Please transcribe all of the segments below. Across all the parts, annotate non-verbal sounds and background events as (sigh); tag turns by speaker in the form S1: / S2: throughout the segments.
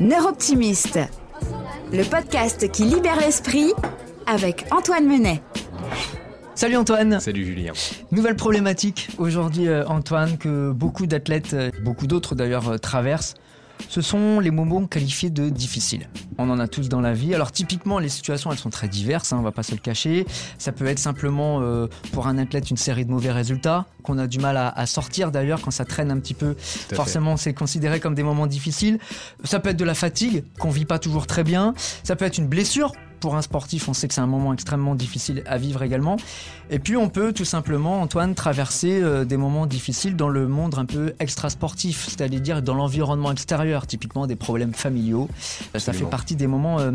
S1: Neuroptimiste, le podcast qui libère l'esprit avec Antoine Menet.
S2: Salut Antoine.
S3: Salut Julien.
S2: Nouvelle problématique aujourd'hui euh, Antoine que beaucoup d'athlètes, euh, beaucoup d'autres d'ailleurs euh, traversent. Ce sont les moments qualifiés de difficiles. On en a tous dans la vie. Alors typiquement, les situations, elles sont très diverses, hein, on va pas se le cacher. Ça peut être simplement pour un athlète une série de mauvais résultats qu'on a du mal à, sortir d'ailleurs quand ça traîne un petit peu. Forcément, c'est considéré comme des moments difficiles. Ça peut être de la fatigue qu'on vit pas toujours très bien. Ça peut être une blessure pour un sportif, on sait que c'est un moment extrêmement difficile à vivre également. Et puis on peut tout simplement, Antoine, traverser euh, des moments difficiles dans le monde un peu extra-sportif, c'est-à-dire dans l'environnement extérieur, typiquement des problèmes familiaux. Euh, ça fait partie des moments euh,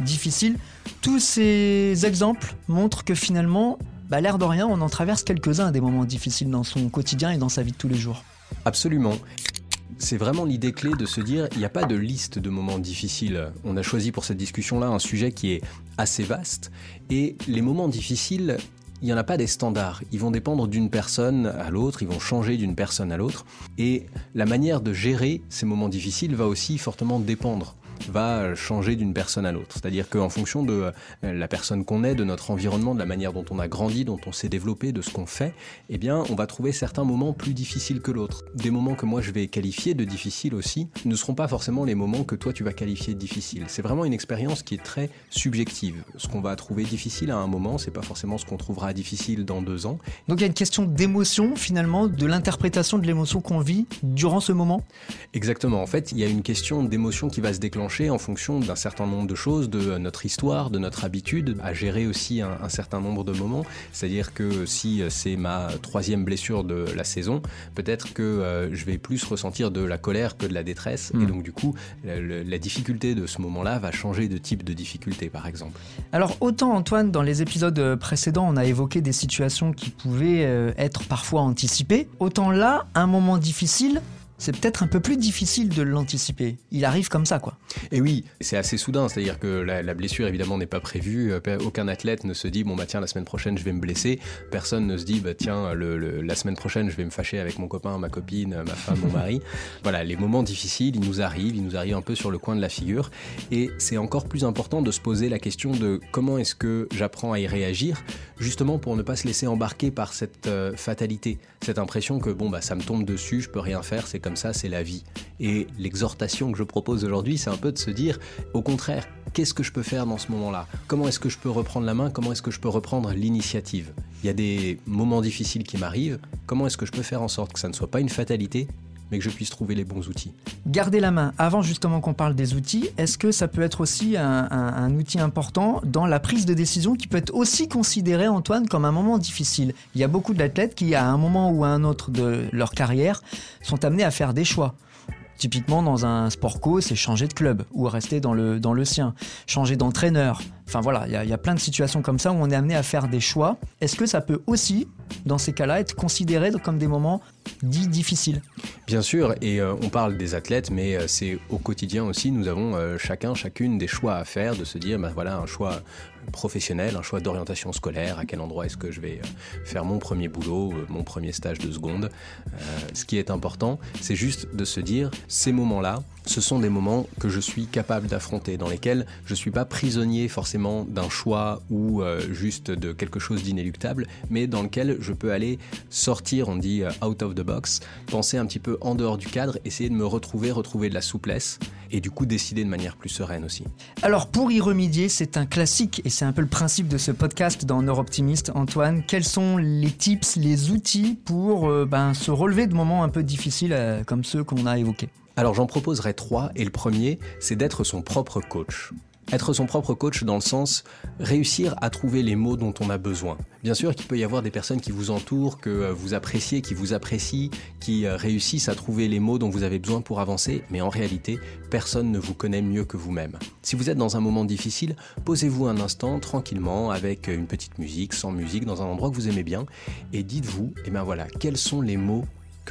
S2: difficiles. Tous ces exemples montrent que finalement, bah, l'air de rien, on en traverse quelques-uns des moments difficiles dans son quotidien et dans sa vie de tous les jours.
S3: Absolument c'est vraiment l'idée clé de se dire il n'y a pas de liste de moments difficiles. On a choisi pour cette discussion-là un sujet qui est assez vaste et les moments difficiles, il n'y en a pas des standards. Ils vont dépendre d'une personne à l'autre, ils vont changer d'une personne à l'autre et la manière de gérer ces moments difficiles va aussi fortement dépendre va changer d'une personne à l'autre. C'est-à-dire qu'en fonction de euh, la personne qu'on est, de notre environnement, de la manière dont on a grandi, dont on s'est développé, de ce qu'on fait, eh bien, on va trouver certains moments plus difficiles que l'autre. Des moments que moi je vais qualifier de difficiles aussi ne seront pas forcément les moments que toi tu vas qualifier de difficiles. C'est vraiment une expérience qui est très subjective. Ce qu'on va trouver difficile à un moment, c'est pas forcément ce qu'on trouvera difficile dans deux ans.
S2: Donc il y a une question d'émotion finalement, de l'interprétation de l'émotion qu'on vit durant ce moment?
S3: Exactement. En fait, il y a une question d'émotion qui va se déclencher en fonction d'un certain nombre de choses, de notre histoire, de notre habitude, à gérer aussi un, certain nombre de moments. C'est-à-dire que si c'est ma troisième blessure de la saison, peut-être que euh, je vais plus ressentir de la colère que de la détresse. Et hmm. donc du coup, la, difficulté de ce moment-là va changer de type de difficulté, par exemple.
S2: Alors autant Antoine, dans les épisodes précédents, on a évoqué des situations qui pouvaient euh, être parfois anticipées, autant là, un moment difficile, c'est peut-être un peu plus difficile de l'anticiper. Il arrive comme ça, quoi.
S3: Et oui, c'est assez soudain, c'est-à-dire que la, blessure, évidemment, n'est pas prévue. Euh, aucun athlète ne se dit, bon, bah tiens, la semaine prochaine, je vais me blesser. Personne ne se dit, bah tiens, la semaine prochaine, je vais me fâcher avec mon copain, ma copine, ma femme, mon mari. (laughs) Voilà, les moments difficiles, ils nous arrivent, ils nous arrivent un peu sur le coin de la figure. Et c'est encore plus important de se poser la question de comment est-ce que j'apprends à y réagir, justement pour ne pas se laisser embarquer par cette euh, fatalité, cette impression que, bon, bah ça me tombe dessus, je peux rien faire, c'est comme ça, c'est la vie. Et l'exhortation que je propose aujourd'hui, c'est un peu de se dire, au contraire, qu'est-ce que je peux faire dans ce moment-là? Comment est-ce que je peux reprendre la main? Comment est-ce que je peux reprendre l'initiative? Il y a des moments difficiles qui m'arrivent. Comment est-ce que je peux faire en sorte que ça ne soit pas une fatalité? Mais que je puisse trouver les bons outils.
S2: Garder la main, avant justement qu'on parle des outils, est-ce que ça peut être aussi un, outil important dans la prise de décision qui peut être aussi considéré, Antoine, comme un moment difficile? Il y a beaucoup d'athlètes qui, à un moment ou à un autre de leur carrière, sont amenés à faire des choix. Typiquement, dans un sport co, c'est changer de club ou rester dans le, dans le sien, changer d'entraîneur. Enfin voilà, il y, a plein de situations comme ça où on est amené à faire des choix. Est-ce que ça peut aussi, dans ces cas-là, être considéré comme des moments dits difficiles?
S3: Bien sûr, et euh, on parle des athlètes, mais euh, c'est au quotidien aussi, nous avons euh, chacun, chacune des choix à faire, de se dire, ben voilà, un choix professionnel, un choix d'orientation scolaire, à quel endroit est-ce que je vais faire mon premier boulot, mon premier stage de seconde. ce qui est important, c'est juste de se dire, ces moments-là, ce sont des moments que je suis capable d'affronter, dans lesquels je ne suis pas prisonnier forcément d'un choix ou juste de quelque chose d'inéluctable, mais dans lequel je peux aller sortir, on dit out of the box, penser un petit peu en dehors du cadre, essayer de me retrouver, retrouver de la souplesse et du coup décider de manière plus sereine aussi.
S2: Alors pour y remédier, c'est un classique et c'est un peu le principe de ce podcast dans Neuroptimiste. Antoine, quels sont les tips, les outils pour euh, ben, se relever de moments un peu difficiles euh, comme ceux qu'on a évoqués?
S3: Alors j'en proposerai trois et le premier c'est d'être son propre coach. Être son propre coach dans le sens réussir à trouver les mots dont on a besoin. Bien sûr qu'il peut y avoir des personnes qui vous entourent, que euh, vous appréciez, qui vous apprécient, qui euh, réussissent à trouver les mots dont vous avez besoin pour avancer, mais en réalité, personne ne vous connaît mieux que vous-même. Si vous êtes dans un moment difficile, posez-vous un instant tranquillement avec une petite musique, sans musique, dans un endroit que vous aimez bien, et dites-vous, et eh ben voilà, quels sont les mots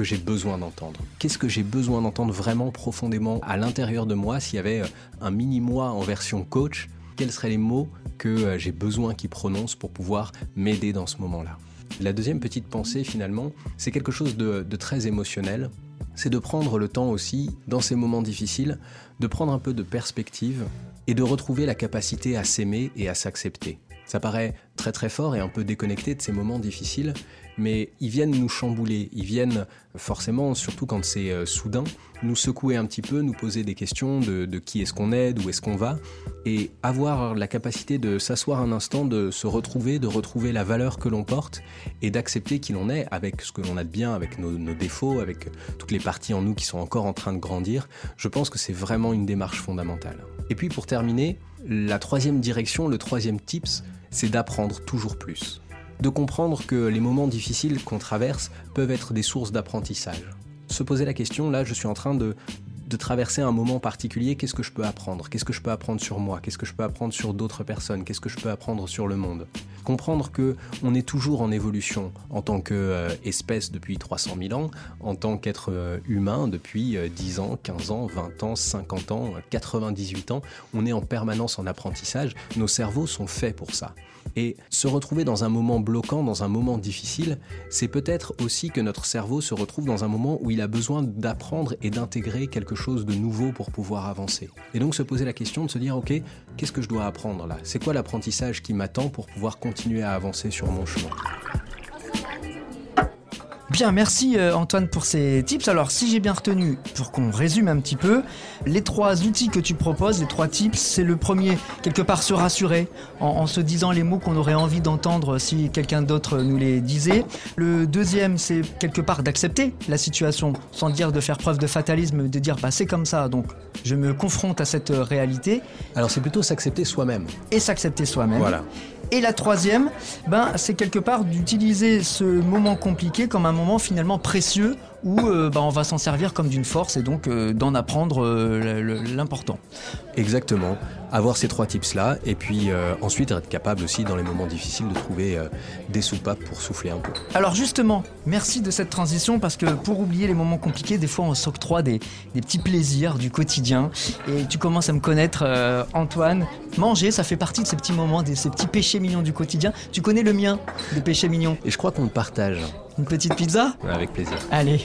S3: j'ai besoin d'entendre. Qu'est-ce que j'ai besoin d'entendre vraiment profondément à l'intérieur de moi S'il y avait euh, un mini-moi en version coach, quels seraient les mots que euh, j'ai besoin qu'il prononce pour pouvoir m'aider dans ce moment-là? La deuxième petite pensée finalement, c'est quelque chose de, très émotionnel. C'est de prendre le temps aussi, dans ces moments difficiles, de prendre un peu de perspective et de retrouver la capacité à s'aimer et à s'accepter. Ça paraît très très fort et un peu déconnecté de ces moments difficiles, mais ils viennent nous chambouler, ils viennent forcément, surtout quand c'est euh, soudain, nous secouer un petit peu, nous poser des questions de, qui est-ce qu'on est, d'où est-ce qu'on va, et avoir la capacité de s'asseoir un instant, de se retrouver, de retrouver la valeur que l'on porte et d'accepter qui l'on est avec ce que l'on a de bien, avec nos, défauts, avec toutes les parties en nous qui sont encore en train de grandir. Je pense que c'est vraiment une démarche fondamentale. Et puis pour terminer, la troisième direction, le troisième tips, c'est d'apprendre toujours plus de comprendre que les moments difficiles qu'on traverse peuvent être des sources d'apprentissage. Se poser la question, là je suis en train de, de traverser un moment particulier, qu'est-ce que je peux apprendre? Qu'est-ce que je peux apprendre sur moi? Qu'est-ce que je peux apprendre sur d'autres personnes? Qu'est-ce que je peux apprendre sur le monde? Comprendre que on est toujours en évolution en tant qu'espèce euh, depuis 300 000 ans, en tant qu'être euh, humain depuis 10 euh, ans, 15 ans, 20 ans, 50 ans, 98 ans, on est en permanence en apprentissage. Nos cerveaux sont faits pour ça. Et se retrouver dans un moment bloquant, dans un moment difficile, c'est peut-être aussi que notre cerveau se retrouve dans un moment où il a besoin d'apprendre et d'intégrer quelque chose de nouveau pour pouvoir avancer. Et donc se poser la question de se dire, ok, qu'est-ce que je dois apprendre là? C'est quoi l'apprentissage qui m'attend pour pouvoir continuer à avancer sur mon chemin?
S2: Bien, merci euh, Antoine pour ces tips. Alors, si j'ai bien retenu, pour qu'on résume un petit peu, les trois outils que tu proposes, les trois tips, c'est le premier, quelque part se rassurer en, se disant les mots qu'on aurait envie d'entendre si quelqu'un d'autre nous les disait. Le deuxième, c'est quelque part d'accepter la situation sans dire de faire preuve de fatalisme, de dire bah c'est comme ça, donc je me confronte à cette réalité.
S3: Alors, c'est plutôt s'accepter soi-même.
S2: Et s'accepter soi-même.
S3: Voilà.
S2: Et la troisième, ben, c'est quelque part d'utiliser ce moment compliqué comme un moment finalement précieux où euh, ben, on va s'en servir comme d'une force et donc euh, d'en apprendre euh, l'important.
S3: Exactement avoir ces trois tips-là, et puis ensuite être capable aussi dans les moments difficiles de trouver des soupapes pour souffler un peu.
S2: Alors justement, merci de cette transition, parce que pour oublier les moments compliqués, des fois on s'octroie des, des, petits plaisirs du quotidien, et tu commences à me connaître, Antoine. Manger, ça fait partie de ces petits moments, de ces petits péchés mignons du quotidien. Tu connais le mien, de péché mignon?
S3: Et je crois qu'on le partage.
S2: Une petite pizza
S3: Avec plaisir.
S2: Allez.